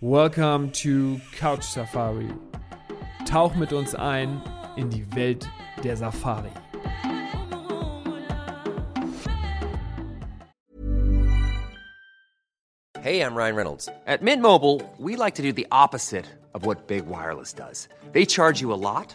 Welcome to Couch Safari. Tauch mit uns ein in die Welt der Safari. Hey, I'm Ryan Reynolds. At Mint Mobile, we like to do the opposite of what Big Wireless does. They charge you a lot,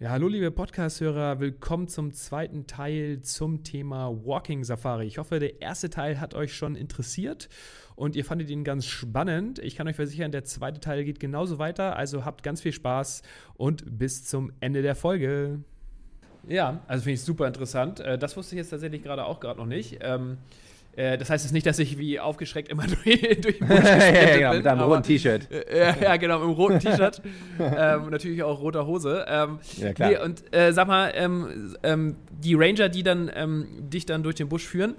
Ja, hallo liebe Podcast-Hörer, willkommen zum zweiten Teil zum Thema Walking Safari. Ich hoffe, der erste Teil hat euch schon interessiert und ihr fandet ihn ganz spannend. Ich kann euch versichern, der zweite Teil geht genauso weiter, also habt ganz viel Spaß und bis zum Ende der Folge. Ja, also finde ich super interessant. Äh, das wusste ich jetzt tatsächlich gerade auch gerade noch nicht. Ähm, äh, das heißt jetzt nicht, dass ich wie aufgeschreckt immer durch, durch den Busch ja, ja, bin, mit einem roten T-Shirt. Äh, ja, genau, mit einem roten T-Shirt. ähm, natürlich auch roter Hose. Ähm, Ja, klar. Nee, und äh, sag mal, ähm, ähm, die Ranger, die dann ähm, dich dann durch den Busch führen,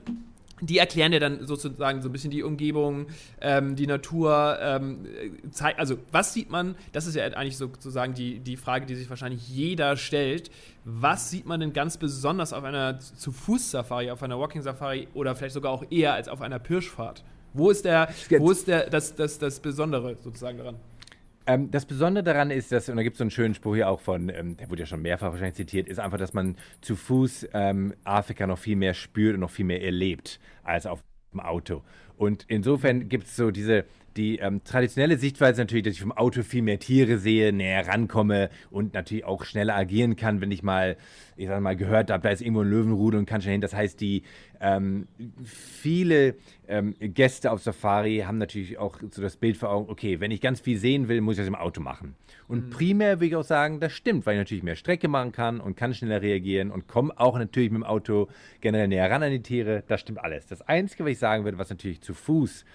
die erklären dir dann sozusagen so ein bisschen die Umgebung, ähm, die Natur, ähm, zei- also was sieht man, das ist ja eigentlich sozusagen die, die Frage, die sich wahrscheinlich jeder stellt, was sieht man denn ganz besonders auf einer Zu-Fuß-Safari, auf einer Walking-Safari oder vielleicht sogar auch eher als auf einer Pirschfahrt? Wo ist, der, wo ist der, das, das, das Besondere sozusagen daran? Ähm, das Besondere daran ist, dass, und da gibt es so einen schönen Spruch hier auch von, ähm, der wurde ja schon mehrfach wahrscheinlich zitiert, ist einfach, dass man zu Fuß ähm, Afrika noch viel mehr spürt und noch viel mehr erlebt als auf dem Auto. Und insofern gibt es so diese, die ähm, traditionelle Sichtweise natürlich, dass ich vom Auto viel mehr Tiere sehe, näher rankomme und natürlich auch schneller agieren kann, wenn ich mal, ich sag mal, gehört habe, da ist irgendwo ein Löwenrudel und kann schnell hin. Das heißt, die ähm, viele ähm, Gäste auf Safari haben natürlich auch so das Bild vor Augen, okay, wenn ich ganz viel sehen will, muss ich das im Auto machen. Und primär würde ich auch sagen, das stimmt, weil ich natürlich mehr Strecke machen kann und kann schneller reagieren und komme auch natürlich mit dem Auto generell näher ran an die Tiere. Das stimmt alles. Das Einzige, was ich sagen würde, was natürlich zu Fuß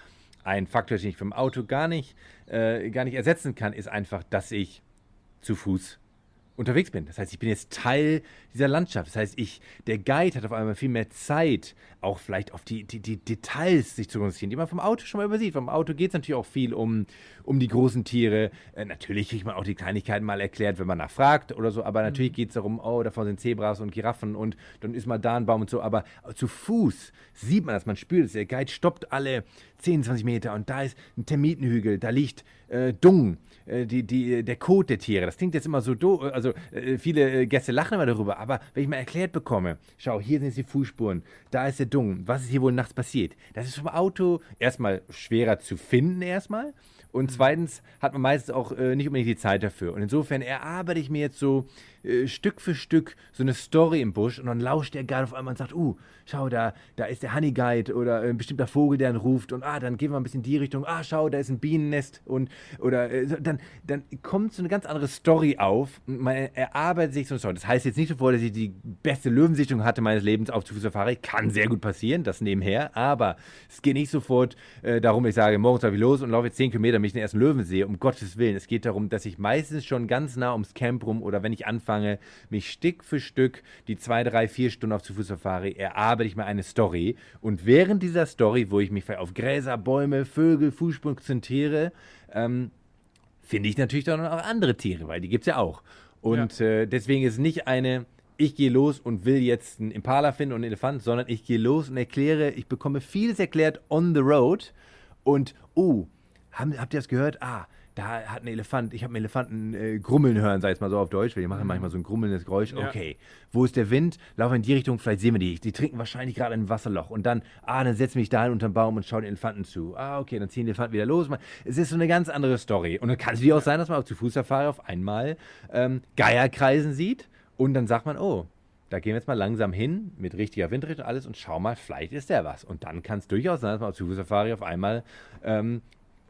ein Faktor den ich vom Auto gar nicht, äh, gar nicht ersetzen kann, ist einfach, dass ich zu Fuß unterwegs bin. Das heißt, ich bin jetzt Teil dieser Landschaft. Das heißt, ich, der Guide hat auf einmal viel mehr Zeit, auch vielleicht auf die, die, die Details sich zu konzentrieren, die man vom Auto schon mal übersieht. Vom Auto geht es natürlich auch viel um, um die großen Tiere. Äh, natürlich kriegt man auch die Kleinigkeiten mal erklärt, wenn man nachfragt oder so, aber natürlich geht es darum, oh, davon sind Zebras und Giraffen und dann ist mal da ein Baum und so. Aber zu Fuß sieht man das, man spürt es. Der Guide stoppt alle 10, 20 Meter und da ist ein Termitenhügel, da liegt äh, Dung, äh, die, die, der Kot der Tiere. Das klingt jetzt immer so doof, also äh, viele äh, Gäste lachen immer darüber, aber wenn ich mal erklärt bekomme, schau, hier sind jetzt die Fußspuren, da ist der Dung, was ist hier wohl nachts passiert? Das ist vom Auto erstmal schwerer zu finden erstmal und zweitens hat man meistens auch äh, nicht unbedingt die Zeit dafür. Und insofern erarbeite ich mir jetzt so äh, Stück für Stück so eine Story im Busch und dann lauscht der Guide auf einmal und sagt, uh, schau, da, da ist der Honey Guide oder äh, ein bestimmter Vogel, der dann ruft und ah, dann gehen wir ein bisschen in die Richtung, ah, schau, da ist ein Bienennest und oder äh, dann, dann kommt so eine ganz andere Story auf und man erarbeitet sich so eine Story. Das heißt jetzt nicht sofort, dass ich die beste Löwensichtung hatte meines Lebens auf Zu-Fuß-Safari. Kann sehr gut passieren, das nebenher, aber es geht nicht sofort äh, darum, ich sage, morgens laufe ich los und laufe jetzt 10 Kilometer, damit ich den ersten Löwen sehe, um Gottes Willen. Es geht darum, dass ich meistens schon ganz nah ums Camp rum oder wenn ich anfange, mich Stück für Stück die zwei, drei, vier Stunden auf Zu-Fuß-Safari erarbeite ich mir eine Story und während dieser Story, wo ich mich auf Gräser, Bäume, Vögel, Fußspuren konzentriere, ähm, finde ich natürlich dann auch andere Tiere, weil die gibt es ja auch. Und äh, deswegen ist es nicht eine, ich gehe los und will jetzt einen Impala finden und einen Elefant, sondern ich gehe los und erkläre, ich bekomme vieles erklärt on the road und, oh, haben, habt ihr das gehört? Ah, da hat ein Elefant, ich habe einen Elefanten äh, grummeln hören, sag ich mal so auf Deutsch, weil die machen manchmal so ein grummelndes Geräusch. Ja. Okay, wo ist der Wind? Laufe in die Richtung, vielleicht sehen wir die. Die trinken wahrscheinlich gerade ein Wasserloch. Und dann, ah, dann setze mich da unter den Baum und schaue den Elefanten zu. Ah, okay, dann ziehen die Elefanten wieder los. Man- Es ist so eine ganz andere Story. Und dann kann es natürlich auch sein, dass man auf zu Fußsafari auf einmal ähm, Geierkreisen sieht und dann sagt man, oh, da gehen wir jetzt mal langsam hin mit richtiger Windrichtung und alles und schau mal, vielleicht ist der was. Und dann kann es durchaus sein, dass man auf Zu-Fuß-Safari auf einmal ähm,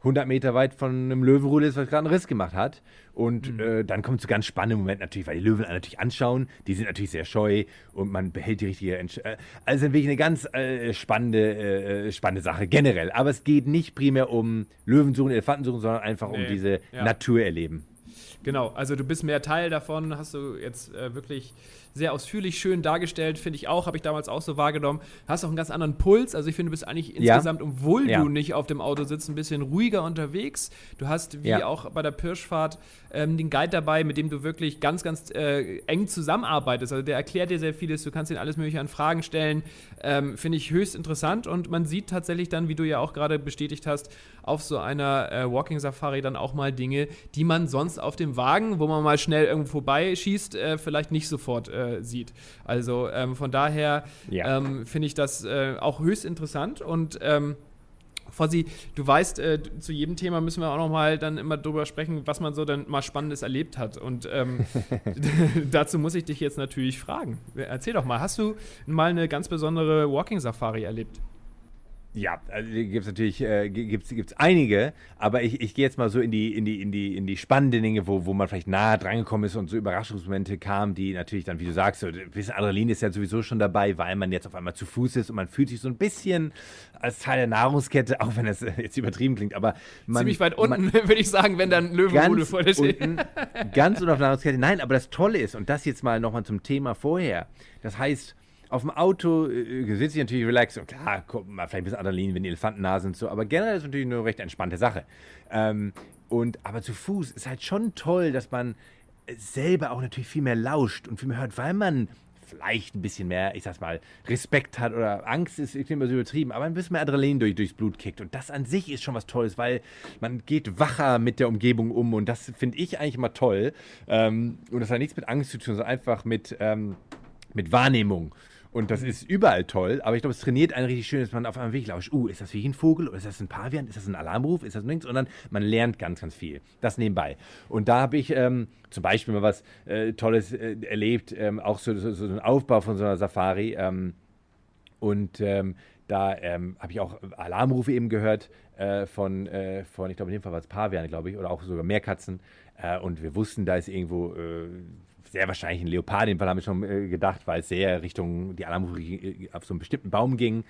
100 Meter weit von einem Löwenrudel ist, was gerade einen Riss gemacht hat. Und mhm. äh, dann kommt zu ganz spannenden Momenten natürlich, weil die Löwen natürlich anschauen. Die sind natürlich sehr scheu und man behält die richtige Entscheidung. Äh, also wirklich eine ganz äh, spannende, äh, spannende Sache generell. Aber es geht nicht primär um Löwen suchen, Elefanten suchen, sondern einfach nee. um diese ja. Natur erleben. Genau, also du bist mehr Teil davon, hast du jetzt äh, wirklich sehr ausführlich, schön dargestellt, finde ich auch, habe ich damals auch so wahrgenommen. Hast auch einen ganz anderen Puls. Also ich finde, du bist eigentlich ja. insgesamt, obwohl ja. du nicht auf dem Auto sitzt, ein bisschen ruhiger unterwegs. Du hast, wie ja. auch bei der Pirschfahrt, ähm, den Guide dabei, mit dem du wirklich ganz, ganz äh, eng zusammenarbeitest. Also der erklärt dir sehr vieles, du kannst ihn alles mögliche an Fragen stellen. Ähm, finde ich höchst interessant und man sieht tatsächlich dann, wie du ja auch gerade bestätigt hast, auf so einer äh, Walking Safari dann auch mal Dinge, die man sonst auf dem Wagen, wo man mal schnell irgendwo vorbeischießt, äh, vielleicht nicht sofort äh, äh, sieht. Also ähm, von daher ja. ähm, finde ich das äh, auch höchst interessant und ähm, Fossi, du weißt, äh, zu jedem Thema müssen wir auch noch mal dann immer drüber sprechen, was man so dann mal Spannendes erlebt hat. Und ähm, dazu muss ich dich jetzt natürlich fragen. Erzähl doch mal, hast du mal eine ganz besondere Walking Safari erlebt? Ja, also gibt es natürlich äh, gibt's, gibt's einige, aber ich, ich gehe jetzt mal so in die, in die, in die, in die spannenden Dinge, wo, wo man vielleicht nahe drangekommen ist und so Überraschungsmomente kamen, die natürlich dann, wie du sagst, so, ein bisschen Adrenalin ist ja sowieso schon dabei, weil man jetzt auf einmal zu Fuß ist und man fühlt sich so ein bisschen als Teil der Nahrungskette, auch wenn das jetzt übertrieben klingt, aber man, Ziemlich weit unten, würde ich sagen, wenn dann Löwenrudel vor der steht. Ganz unten auf der Nahrungskette. Nein, aber das Tolle ist, und das jetzt mal nochmal zum Thema vorher, das heißt, auf dem Auto äh, sitze ich natürlich relaxed und klar, guck mal, vielleicht ein bisschen Adrenalin, wenn die Elefanten nah sind, so, aber generell ist es natürlich eine recht entspannte Sache. Ähm, und, aber zu Fuß ist halt schon toll, dass man selber auch natürlich viel mehr lauscht und viel mehr hört, weil man vielleicht ein bisschen mehr, ich sag's mal, Respekt hat oder Angst ist, ich immer so übertrieben, aber ein bisschen mehr Adrenalin durch, durchs Blut kickt. Und das an sich ist schon was Tolles, weil man geht wacher mit der Umgebung um und das finde ich eigentlich immer toll. Ähm, und das hat nichts mit Angst zu tun, sondern einfach mit, ähm, mit Wahrnehmung. Und das ist überall toll, aber ich glaube, es trainiert einen richtig schön, dass man auf einem Weg lauscht. Uh, ist das wie ein Vogel oder ist das ein Pavian? Ist das ein Alarmruf? Ist das nichts? Und dann, man lernt ganz, ganz viel. Das nebenbei. Und da habe ich ähm, zum Beispiel mal was äh, Tolles äh, erlebt, ähm, auch so, so, so ein Aufbau von so einer Safari. Ähm, und ähm, da ähm, habe ich auch Alarmrufe eben gehört äh, von, äh, von, ich glaube, in dem Fall war es Pavian, glaube ich, oder auch sogar Meerkatzen. Äh, und wir wussten, da ist irgendwo äh, sehr wahrscheinlich ein Leopard, in dem Fall haben wir schon äh, gedacht, weil es sehr Richtung die Alarmrufe äh, auf so einen bestimmten Baum ging.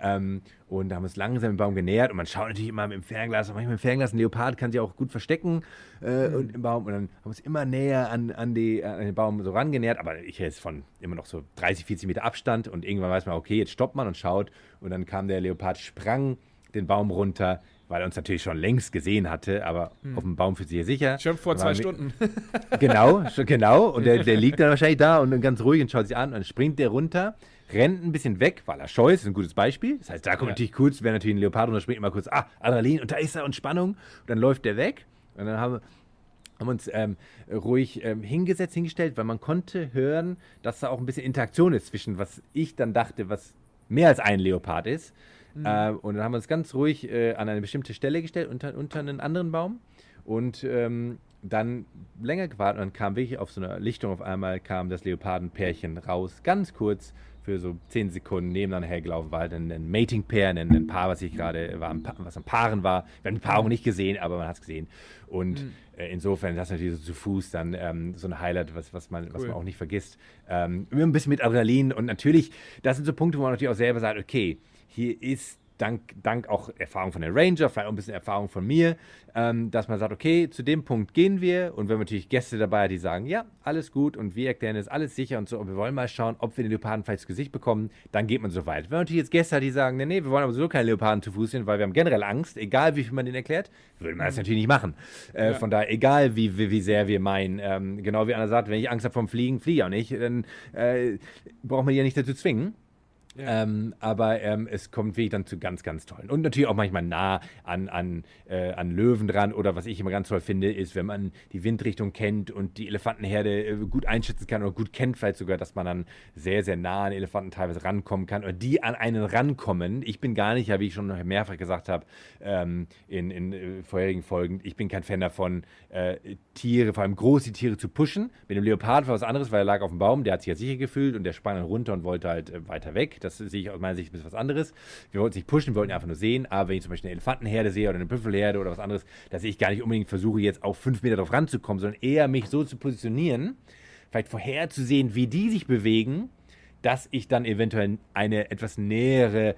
Ähm, und da haben wir uns langsam dem Baum genähert und man schaut natürlich immer im Fernglas, aber manchmal im Fernglas, ein Leopard kann sich auch gut verstecken äh, mhm. und im Baum. Und dann haben wir uns immer näher an, an, die, an den Baum so rangenähert, aber ich jetzt von immer noch so 30, 40 Meter Abstand und irgendwann weiß man, okay, jetzt stoppt man und schaut und dann kam der Leopard, sprang den Baum runter, weil er uns natürlich schon längst gesehen hatte, aber hm. auf dem Baum fühlt sich er sicher. Schon vor zwei Stunden. genau, schon, genau. Und der, der liegt dann wahrscheinlich da und ganz ruhig und schaut sich an und dann springt der runter, rennt ein bisschen weg, weil er scheu ist, ist ein gutes Beispiel. Das heißt, da kommt ja. natürlich kurz, wäre natürlich ein Leopard und dann springt immer kurz, ah, Adrenalin und da ist er und Spannung. Und dann läuft der weg und dann haben wir haben uns ähm, ruhig ähm, hingesetzt, hingestellt, weil man konnte hören, dass da auch ein bisschen Interaktion ist zwischen was ich dann dachte, was mehr als ein Leopard ist Mhm. Äh, und dann haben wir uns ganz ruhig äh, an eine bestimmte Stelle gestellt, unter, unter einen anderen Baum. Und ähm, dann länger gewartet und dann kam wirklich auf so einer Lichtung auf einmal kam das Leopardenpärchen raus, ganz kurz für so zehn Sekunden nebeneinander hergelaufen, war halt ein, ein Mating-Pair, ein, ein, Paar, was ich gerade war, was am Paaren war. Wir haben die Paarung nicht gesehen, aber man hat es gesehen. Und mhm. äh, insofern, das ist natürlich so zu Fuß dann ähm, so ein Highlight, was, was, man, cool. was man auch nicht vergisst. Ähm, ein bisschen mit Adrenalin und natürlich, das sind so Punkte, wo man natürlich auch selber sagt, okay, hier ist dank, dank auch Erfahrung von der Ranger, vielleicht auch ein bisschen Erfahrung von mir, ähm, dass man sagt, okay, zu dem Punkt gehen wir und wenn man natürlich Gäste dabei hat, die sagen, ja, alles gut und wir erklären es, alles sicher und so und wir wollen mal schauen, ob wir den Leoparden vielleicht ins Gesicht bekommen, dann geht man so weit. Wenn man natürlich jetzt Gäste hat, die sagen, nee, nee, wir wollen aber so keine Leoparden zu Fuß sehen, weil wir haben generell Angst, egal wie viel man den erklärt, würde man das natürlich nicht machen. Äh, ja. Von daher, egal wie, wie, wie sehr wir meinen, ähm, genau wie Anna sagt, wenn ich Angst habe vom Fliegen, fliege ich auch nicht, dann äh, braucht man die ja nicht dazu zwingen. Ja. Ähm, aber ähm, es kommt wirklich dann zu ganz, ganz tollen. Und natürlich auch manchmal nah an, an, äh, an Löwen dran. Oder was ich immer ganz toll finde, ist, wenn man die Windrichtung kennt und die Elefantenherde äh, gut einschätzen kann oder gut kennt, vielleicht sogar, dass man dann sehr, sehr nah an Elefanten teilweise rankommen kann oder die an einen rankommen. Ich bin gar nicht, ja, wie ich schon mehrfach gesagt habe ähm, in, in äh, vorherigen Folgen, ich bin kein Fan davon, äh, Tiere, vor allem große Tiere zu pushen. Mit dem Leopard war was anderes, weil er lag auf dem Baum, der hat sich ja sicher gefühlt und der sprang dann runter und wollte halt äh, weiter weg Das sehe ich aus meiner Sicht ein bisschen was anderes. Wir wollten es nicht pushen, wir wollten einfach nur sehen. Aber wenn ich zum Beispiel eine Elefantenherde sehe oder eine Büffelherde oder was anderes, dass ich gar nicht unbedingt versuche, jetzt auf fünf Meter drauf ranzukommen, sondern eher mich so zu positionieren, vielleicht vorherzusehen, wie die sich bewegen, dass ich dann eventuell eine etwas nähere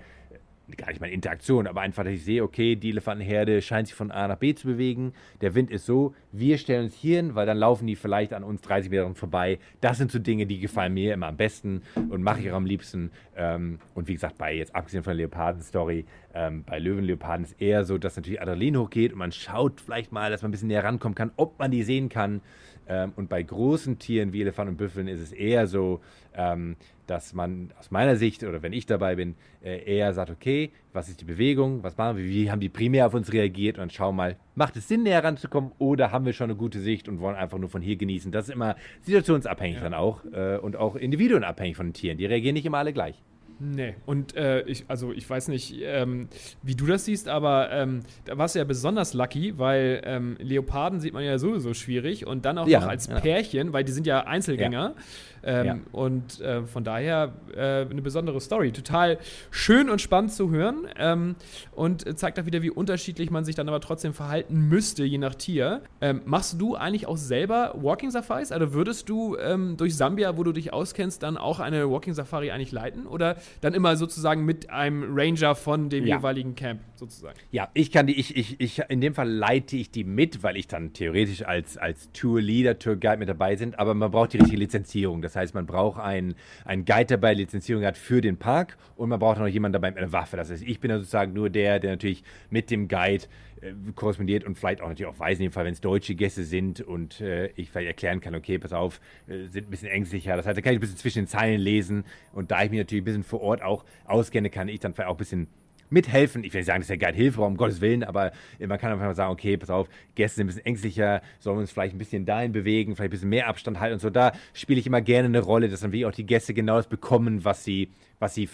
gar nicht mal Interaktion, aber einfach, dass ich sehe, okay, die Elefantenherde scheint sich von A nach B zu bewegen. Der Wind ist so, wir stellen uns hier hin, weil dann laufen die vielleicht an uns 30 Meter vorbei. Das sind so Dinge, die gefallen mir immer am besten und mache ich auch am liebsten. Ähm, und wie gesagt, bei jetzt abgesehen von der Leoparden-Story, ähm, bei Löwenleoparden ist eher so, dass natürlich Adrenalin hochgeht und man schaut vielleicht mal, dass man ein bisschen näher rankommen kann, ob man die sehen kann. Ähm, und bei großen Tieren wie Elefanten und Büffeln ist es eher so, ähm, dass man aus meiner Sicht oder wenn ich dabei bin, äh, eher sagt, okay, was ist die Bewegung, was machen wir, wie haben die primär auf uns reagiert und dann schauen mal, macht es Sinn, näher ranzukommen oder haben wir schon eine gute Sicht und wollen einfach nur von hier genießen. Das ist immer situationsabhängig ja. dann auch äh, und auch individuenabhängig von den Tieren. Die reagieren nicht immer alle gleich. Nee, und äh, ich, also ich weiß nicht, ähm, wie du das siehst, aber ähm, da warst du ja besonders lucky, weil ähm, Leoparden sieht man ja sowieso schwierig und dann auch ja, noch als ja. Pärchen, weil die sind ja Einzelgänger. Ja. Ähm, ja. Und äh, von daher äh, eine besondere Story. Total schön und spannend zu hören ähm, und zeigt auch wieder, wie unterschiedlich man sich dann aber trotzdem verhalten müsste, je nach Tier. Ähm, machst du eigentlich auch selber Walking Safaris? Also würdest du ähm, durch Sambia, wo du dich auskennst, dann auch eine Walking Safari eigentlich leiten? Oder dann immer sozusagen mit einem Ranger von dem ja. jeweiligen Camp sozusagen? Ja, ich kann die, ich, ich, ich, in dem Fall leite ich die mit, weil ich dann theoretisch als, als Tour Leader, Tour Guide mit dabei bin, aber man braucht die richtige Lizenzierung. Das das heißt, man braucht einen, einen Guide dabei, Lizenzierung hat für den Park und man braucht noch jemanden dabei mit einer Waffe. Das heißt, ich bin dann sozusagen nur der, der natürlich mit dem Guide äh, korrespondiert und vielleicht auch natürlich auch weiß, in dem Fall, wenn es deutsche Gäste sind und äh, ich vielleicht erklären kann, okay, pass auf, äh, sind ein bisschen ängstlicher. Das heißt, da kann ich ein bisschen zwischen den Zeilen lesen und da ich mich natürlich ein bisschen vor Ort auch auskenne, kann ich dann vielleicht auch ein bisschen mithelfen. Ich will nicht sagen, dass der Guide hilft, um Gottes Willen, aber man kann einfach mal sagen, okay, pass auf, Gäste sind ein bisschen ängstlicher, sollen wir uns vielleicht ein bisschen dahin bewegen, vielleicht ein bisschen mehr Abstand halten und so. Da spiele ich immer gerne eine Rolle, dass dann wirklich auch die Gäste genau das bekommen, was sie, was sie,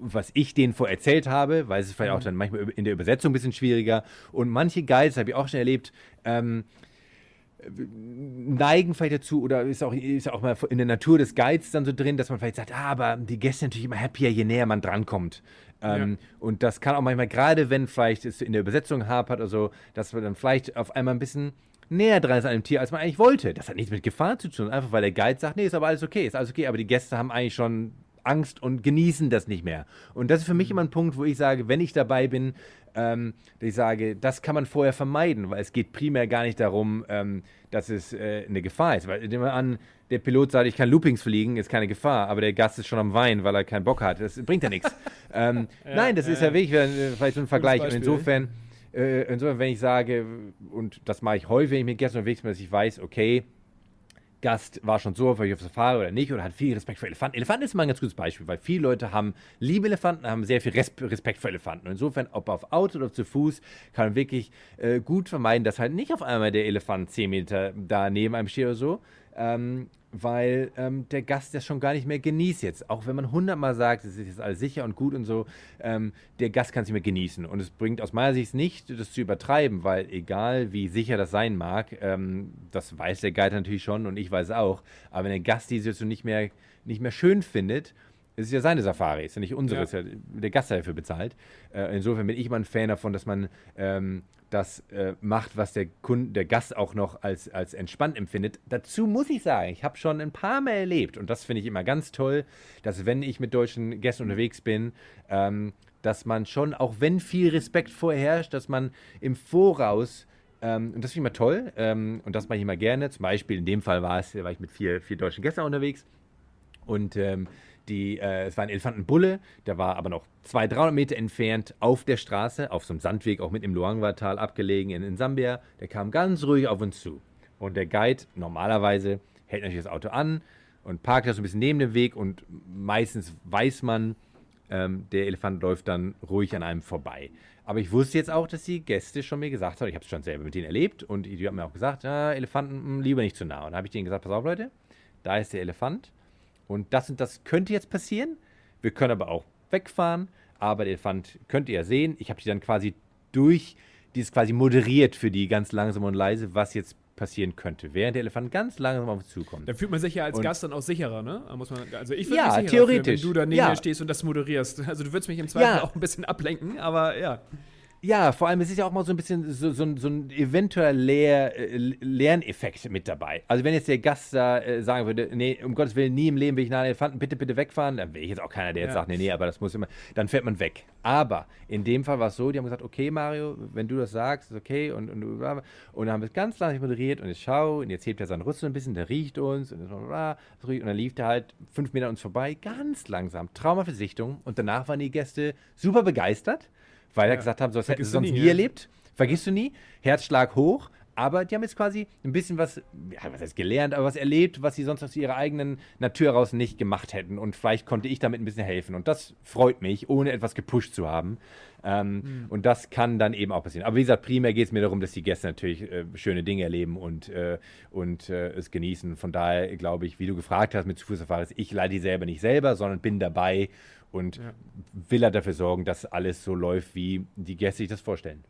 was ich denen vor erzählt habe, weil es ist vielleicht auch mhm. dann manchmal in der Übersetzung ein bisschen schwieriger. Und manche Guides, habe ich auch schon erlebt, ähm, neigen vielleicht dazu oder ist auch, ist auch mal in der Natur des Guides dann so drin, dass man vielleicht sagt, ah, aber die Gäste sind natürlich immer happier, je näher man drankommt. Ähm, ja. Und das kann auch manchmal, gerade wenn vielleicht es in der Übersetzung hapert oder so, dass man dann vielleicht auf einmal ein bisschen näher dran ist an einem Tier, als man eigentlich wollte. Das hat nichts mit Gefahr zu tun, einfach weil der Guide sagt, nee, ist aber alles okay, ist alles okay, aber die Gäste haben eigentlich schon Angst und genießen das nicht mehr. Und das ist für mich immer ein Punkt, wo ich sage, wenn ich dabei bin, ähm, ich sage, das kann man vorher vermeiden, weil es geht primär gar nicht darum, ähm, dass es äh, eine Gefahr ist. Weil nehmen wir an, der Pilot sagt, ich kann Loopings fliegen, ist keine Gefahr, aber der Gast ist schon am Weinen, weil er keinen Bock hat. Das bringt ja nichts. ähm, ja, nein, das ja, ist ja wirklich äh, vielleicht so ein Vergleich. Und insofern, äh, insofern, wenn ich sage, und das mache ich häufig, wenn ich mit Gästen unterwegs bin, dass ich weiß, okay, Gast war schon so, ob ich auf Safari oder nicht, oder hat viel Respekt für Elefanten. Elefanten ist mal ein ganz gutes Beispiel, weil viele Leute haben liebe Elefanten, haben sehr viel Respekt für Elefanten. Und insofern, ob auf Auto oder zu Fuß, kann man wirklich äh, gut vermeiden, dass halt nicht auf einmal der Elefant 10 Meter da neben einem steht oder so, ähm, weil ähm, der Gast das schon gar nicht mehr genießt jetzt. Auch wenn man hundertmal sagt, es ist jetzt alles sicher und gut und so, ähm, der Gast kann es nicht mehr genießen. Und es bringt aus meiner Sicht nicht, das zu übertreiben, weil egal wie sicher das sein mag, ähm, das weiß der Guide natürlich schon und ich weiß auch, aber wenn der Gast die Situation nicht mehr, nicht mehr schön findet, es ist ja seine Safari, es ist ja nicht unsere, ja. ist ja der Gast, der dafür bezahlt. Äh, insofern bin ich mal ein Fan davon, dass man ähm, das äh, macht, was der Kunde, der Gast auch noch als, als entspannt empfindet. Dazu muss ich sagen, ich habe schon ein paar Mal erlebt und das finde ich immer ganz toll, dass wenn ich mit deutschen Gästen unterwegs bin, ähm, dass man schon, auch wenn viel Respekt vorherrscht, dass man im Voraus ähm, und das finde ich immer toll ähm, und das mache ich immer gerne. Zum Beispiel in dem Fall war es, war ich mit vier, vier deutschen Gästen unterwegs und ähm, die, äh, es war ein Elefantenbulle, der war aber noch 200, 300 Meter entfernt auf der Straße, auf so einem Sandweg, auch mit im Luangwa-Tal abgelegen in, in Sambia. Der kam ganz ruhig auf uns zu. Und der Guide normalerweise hält natürlich das Auto an und parkt das ein bisschen neben dem Weg und meistens weiß man, ähm, der Elefant läuft dann ruhig an einem vorbei. Aber ich wusste jetzt auch, dass die Gäste schon mir gesagt haben, ich habe es schon selber mit denen erlebt und die haben mir auch gesagt, ah, Elefanten hm, lieber nicht zu nah. Und dann habe ich denen gesagt, pass auf Leute, da ist der Elefant und das und das könnte jetzt passieren. Wir können aber auch wegfahren. Aber der Elefant könnt ihr ja sehen. Ich habe die dann quasi durch dieses quasi moderiert für die ganz langsam und leise, was jetzt passieren könnte, während der Elefant ganz langsam auf uns zukommt. Da fühlt man sich ja als Und- Gast dann auch sicherer, ne? Muss man, also ich würde Ja, mich sicherer theoretisch. Fühlen, wenn du da neben Ja. mir stehst und das moderierst. Also du würdest mich im Zweifel Ja. auch ein bisschen ablenken, aber ja. Ja, vor allem, es ist ja auch mal so ein bisschen so, so, ein- so ein eventuell Lehr, äh, Lerneffekt mit dabei. Also wenn jetzt der Gast da äh, sagen würde, nee, um Gottes Willen, nie im Leben will ich nach einem Elefanten, bitte, bitte wegfahren, dann wäre ich jetzt auch keiner, der jetzt Ja. sagt, nee, nee, aber das muss immer, dann fährt man weg. Aber in dem Fall war es so, die haben gesagt, okay, Mario, wenn du das sagst, ist okay, und, und, und dann haben wir es ganz langsam moderiert und ich schau, und jetzt hebt er seinen Rüssel ein bisschen, der riecht uns, und, und dann lief der halt fünf Meter an uns vorbei, ganz langsam, Traumversichtung, und danach waren die Gäste super begeistert, weil er Ja. gesagt haben, so, das hätten sie sonst nie, nie erlebt. Vergisst du nie. Herzschlag hoch. Aber die haben jetzt quasi ein bisschen was, ja, was heißt gelernt, aber was erlebt, was sie sonst aus ihrer eigenen Natur heraus nicht gemacht hätten. Und vielleicht konnte ich damit ein bisschen helfen. Und das freut mich, ohne etwas gepusht zu haben. Ähm, Hm. Und das kann dann eben auch passieren. Aber wie gesagt, primär geht es mir darum, dass die Gäste natürlich äh, schöne Dinge erleben und, äh, und äh, es genießen. Von daher glaube ich, wie du gefragt hast mit Fußsafaris, ich leite die selber nicht selber, sondern bin dabei und will halt dafür sorgen, dass alles so läuft, wie die Gäste sich das vorstellen.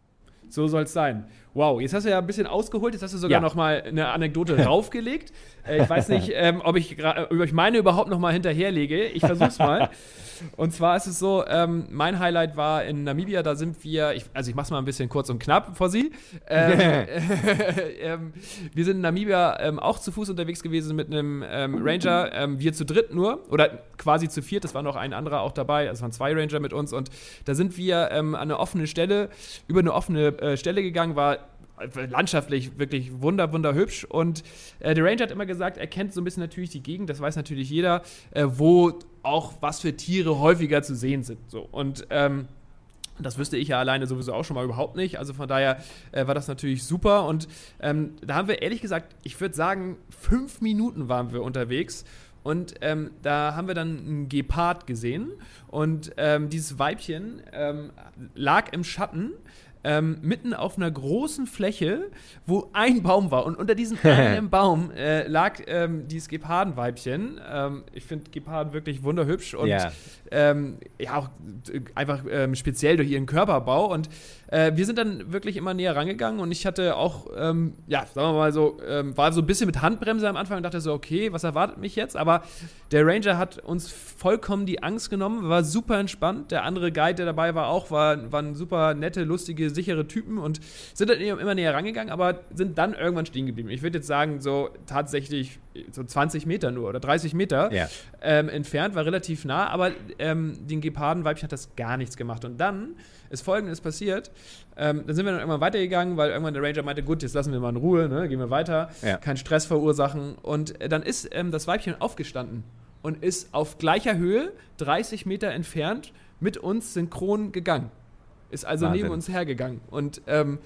So soll es sein. Wow, jetzt hast du ja ein bisschen ausgeholt, jetzt hast du sogar Ja. noch mal eine Anekdote raufgelegt. Äh, ich weiß nicht, ähm, ob, ich ob ich meine überhaupt noch mal hinterherlege. Ich versuch's mal. Und zwar ist es so, ähm, mein Highlight war in Namibia, da sind wir, ich, also ich mach's mal ein bisschen kurz und knapp vor Sie. Ähm, ähm, wir sind in Namibia ähm, auch zu Fuß unterwegs gewesen mit einem ähm, Ranger, ähm, wir zu dritt nur, oder quasi zu viert, es war noch ein anderer auch dabei, es waren zwei Ranger mit uns und da sind wir an eine offene Stelle, über eine offene äh, Stelle gegangen, war landschaftlich wirklich wunder, wunderhübsch. Und äh, der Ranger hat immer gesagt, er kennt so ein bisschen natürlich die Gegend, das weiß natürlich jeder, äh, wo auch was für Tiere häufiger zu sehen sind. So. Und ähm, das wüsste ich ja alleine sowieso auch schon mal überhaupt nicht. Also von daher äh, war das natürlich super. Und ähm, da haben wir ehrlich gesagt, ich würde sagen, fünf Minuten waren wir unterwegs. Und ähm, da haben wir dann einen Gepard gesehen. Und ähm, dieses Weibchen ähm, lag im Schatten. Ähm, mitten auf einer großen Fläche, wo ein Baum war. Und unter diesem einen Baum äh, lag ähm, dieses Gepardenweibchen. Ähm, ich finde Geparden wirklich wunderhübsch und Ja. Ähm, ja auch äh, einfach ähm, speziell durch ihren Körperbau. Und äh, wir sind dann wirklich immer näher rangegangen und ich hatte auch, ähm, ja, sagen wir mal so, ähm, war so ein bisschen mit Handbremse am Anfang und dachte so, okay, was erwartet mich jetzt? Aber der Ranger hat uns vollkommen die Angst genommen, war super entspannt. Der andere Guide, der dabei war, auch, war, waren super nette, lustige, sichere Typen und sind dann immer näher rangegangen, aber sind dann irgendwann stehen geblieben. Ich würde jetzt sagen, so tatsächlich so 20 Meter nur oder 30 Meter Ja. ähm, entfernt, war relativ nah, aber ähm, den Gepardenweibchen hat das gar nichts gemacht. Und dann ist folgendes passiert. Ähm, dann sind wir dann irgendwann weitergegangen, weil irgendwann der Ranger meinte, gut, jetzt lassen wir mal in Ruhe, ne? gehen wir weiter, Ja. keinen Stress verursachen. Und äh, dann ist ähm, das Weibchen aufgestanden und ist auf gleicher Höhe, 30 Meter entfernt, mit uns synchron gegangen. Ist also Wahnsinn. neben uns hergegangen. Und ähm,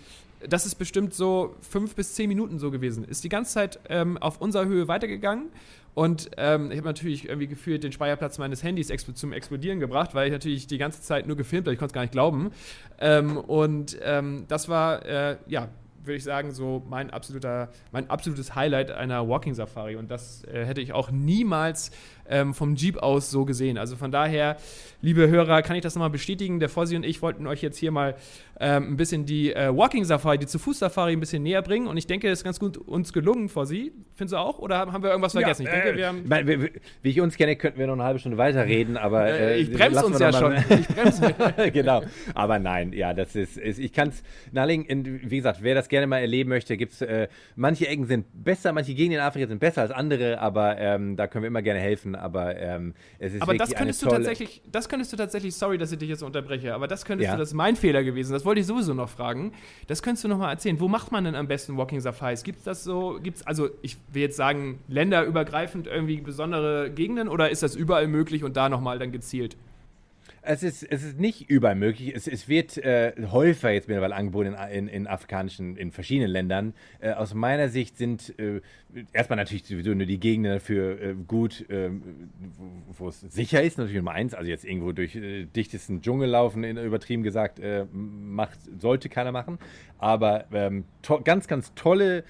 das ist bestimmt so fünf bis zehn Minuten so gewesen. Ist die ganze Zeit ähm, auf unserer Höhe weitergegangen. Und ähm, ich habe natürlich irgendwie gefühlt den Speicherplatz meines Handys expl zum Explodieren gebracht, weil ich natürlich die ganze Zeit nur gefilmt habe. Ich konnte es gar nicht glauben. Ähm, und ähm, das war, äh, ja, würde ich sagen, so mein, absoluter, mein absolutes Highlight einer Walking Safari. Und das äh, hätte ich auch niemals ähm, vom Jeep aus so gesehen. Also von daher, liebe Hörer, kann ich das nochmal bestätigen. Der Fossi und ich wollten euch jetzt hier mal ähm, ein bisschen die äh, Walking Safari, die zu Fuß Safari ein bisschen näher bringen. Und ich denke, das ist ganz gut uns gelungen, Fossi. Findest du auch? Oder haben wir irgendwas vergessen? ich denke, wir haben. Wie, ich uns kenne, könnten wir noch eine halbe Stunde weiterreden, aber. Äh, äh, ich bremse uns ja schon. mal- Ich bremse. genau. Aber nein, ja, das ist, ist ich kann es nahelegen, wie gesagt, wer das gerne mal erleben möchte, gibt es, äh, manche Ecken sind besser, manche Gegenden in Afrika sind besser als andere, aber ähm, da können wir immer gerne helfen, aber ähm, es ist Aber das könntest du tatsächlich, das könntest du tatsächlich, sorry, dass ich dich jetzt unterbreche, aber das könntest Ja. du, das ist mein Fehler gewesen, das wollte ich sowieso noch fragen. Das könntest du noch mal erzählen. Wo macht man denn am besten Walking Safaris? Gibt es das so, gibt es, also ich will jetzt sagen, länderübergreifend irgendwie besondere Gegenden oder ist das überall möglich und da nochmal dann gezielt? Es ist, es ist nicht überall möglich. Es, es wird äh, häufiger jetzt mittlerweile angeboten in, in, in afrikanischen, in verschiedenen Ländern. Äh, aus meiner Sicht sind äh, erstmal natürlich sowieso nur die Gegenden dafür äh, gut, ähm, wo- es sicher ist, natürlich Nummer eins. Also jetzt irgendwo durch äh, dichtesten Dschungel laufen, in, übertrieben gesagt, äh, macht, sollte keiner machen. Aber ähm, ganz, ganz tolle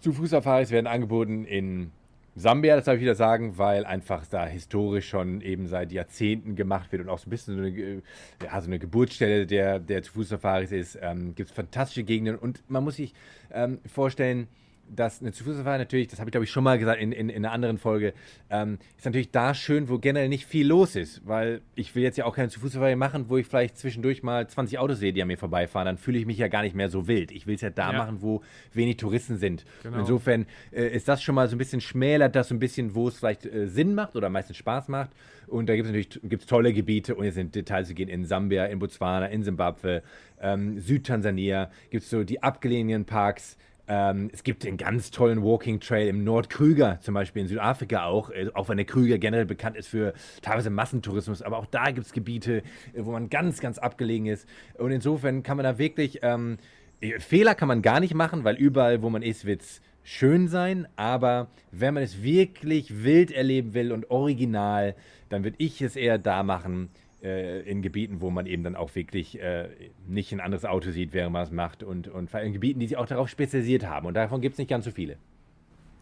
Zu-Fuß-Safaris werden angeboten in Sambia, das darf ich wieder sagen, weil einfach da historisch schon eben seit Jahrzehnten gemacht wird und auch so ein bisschen so eine, äh, ja, so eine Geburtsstelle der, der Zu-Fuß-Safaris ist. Ähm, Gibt es fantastische Gegenden und man muss sich ähm, vorstellen, dass eine Zu-Fuß-Safari natürlich, das habe ich glaube ich schon mal gesagt in, in, in einer anderen Folge, ähm, ist natürlich da schön, wo generell nicht viel los ist, weil ich will jetzt ja auch keine Zu-Fuß-Safari machen, wo ich vielleicht zwischendurch mal 20 Autos sehe, die an mir vorbeifahren, dann fühle ich mich ja gar nicht mehr so wild. Ich will es ja da Ja. machen, wo wenig Touristen sind. Genau. Insofern äh, ist das schon mal so ein bisschen schmälert, das so ein bisschen, wo es vielleicht äh, Sinn macht oder meistens Spaß macht. Und da gibt es natürlich gibt's tolle Gebiete, und jetzt in Details zu gehen, in Sambia, in Botswana, in Simbabwe, ähm, Südtansania, gibt es so die abgelegenen Parks. Ähm, es gibt den ganz tollen Walking Trail im Nordkrüger, zum Beispiel in Südafrika auch, äh, auch wenn der Krüger generell bekannt ist für teilweise Massentourismus, aber auch da gibt es Gebiete, äh, wo man ganz, ganz abgelegen ist. Und insofern kann man da wirklich, ähm, äh, Fehler kann man gar nicht machen, weil überall, wo man ist, wird es schön sein, aber wenn man es wirklich wild erleben will und original, dann würde ich es eher da machen, äh, in Gebieten, wo man eben dann auch wirklich äh, nicht ein anderes Auto sieht, während man es macht und, und vor allem in Gebieten, die sich auch darauf spezialisiert haben. Und davon gibt es nicht ganz so viele.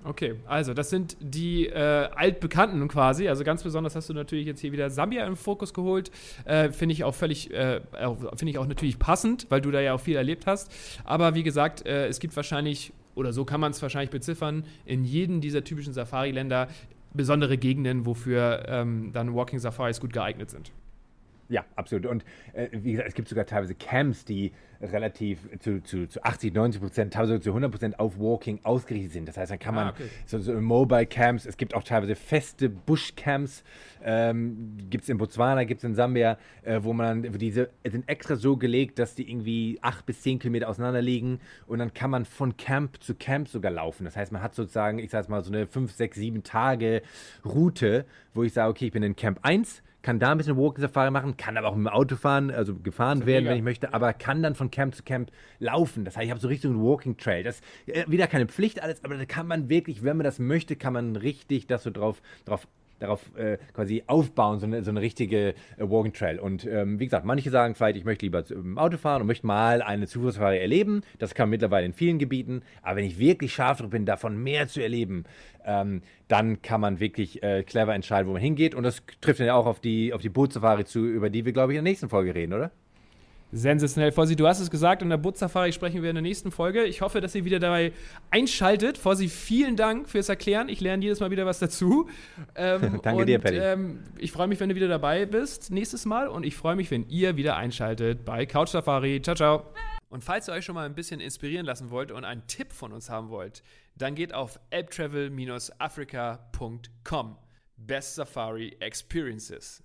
Okay, also das sind die äh, altbekannten quasi. Also ganz besonders hast du natürlich jetzt hier wieder Sambia im Fokus geholt. Äh, finde ich auch völlig, äh, finde ich auch natürlich passend, weil du da ja auch viel erlebt hast. Aber wie gesagt, äh, es gibt wahrscheinlich, oder so kann man es wahrscheinlich beziffern, in jedem dieser typischen Safari-Länder besondere Gegenden, wofür ähm, dann Walking Safaris gut geeignet sind. Ja, absolut. Und äh, wie gesagt, es gibt sogar teilweise Camps, die relativ zu, zu, zu 80, 90 Prozent, teilweise zu 100 Prozent auf Walking ausgerichtet sind. Das heißt, dann kann man Ah, okay. so, so Mobile Camps, es gibt auch teilweise feste Bushcamps, ähm, gibt es in Botswana, gibt es in Sambia, äh, wo man diese sind extra so gelegt, dass die irgendwie 8 bis 10 Kilometer auseinander liegen und dann kann man von Camp zu Camp sogar laufen. Das heißt, man hat sozusagen, ich sag mal, so eine 5, 6, 7 Tage Route, wo ich sage, okay, ich bin in Camp 1, kann da ein bisschen Walking Safari machen, kann aber auch mit dem Auto fahren, also gefahren werden, mega. wenn ich möchte, aber kann dann von Camp zu Camp laufen. Das heißt, ich habe so Richtung Walking Trail. Das äh, wieder keine Pflicht alles, aber da kann man wirklich, wenn man das möchte, kann man richtig das so drauf, drauf darauf äh, quasi aufbauen, so eine, so eine richtige äh, Walking Trail. Und ähm, wie gesagt, manche sagen vielleicht, ich möchte lieber im Auto fahren und möchte mal eine Zufußsafari erleben. Das kann man mittlerweile in vielen Gebieten. Aber wenn ich wirklich scharf drauf bin, davon mehr zu erleben, ähm, dann kann man wirklich äh, clever entscheiden, wo man hingeht. Und das trifft dann ja auch auf die, auf die Bootsafari zu, über die wir, glaube ich, in der nächsten Folge reden, oder? Sensationell, Fossi. Du hast es gesagt, in der Bootsafari sprechen wir in der nächsten Folge. Ich hoffe, dass ihr wieder dabei einschaltet. Fossi, vielen Dank fürs Erklären. Ich lerne jedes Mal wieder was dazu. Ähm, Danke und, dir, Paddy. Ähm, ich freue mich, wenn du wieder dabei bist nächstes Mal. Und ich freue mich, wenn ihr wieder einschaltet bei Couch Safari. Ciao, ciao. Und falls ihr euch schon mal ein bisschen inspirieren lassen wollt und einen Tipp von uns haben wollt, dann geht auf elbtravel-africa.com. Best Safari Experiences.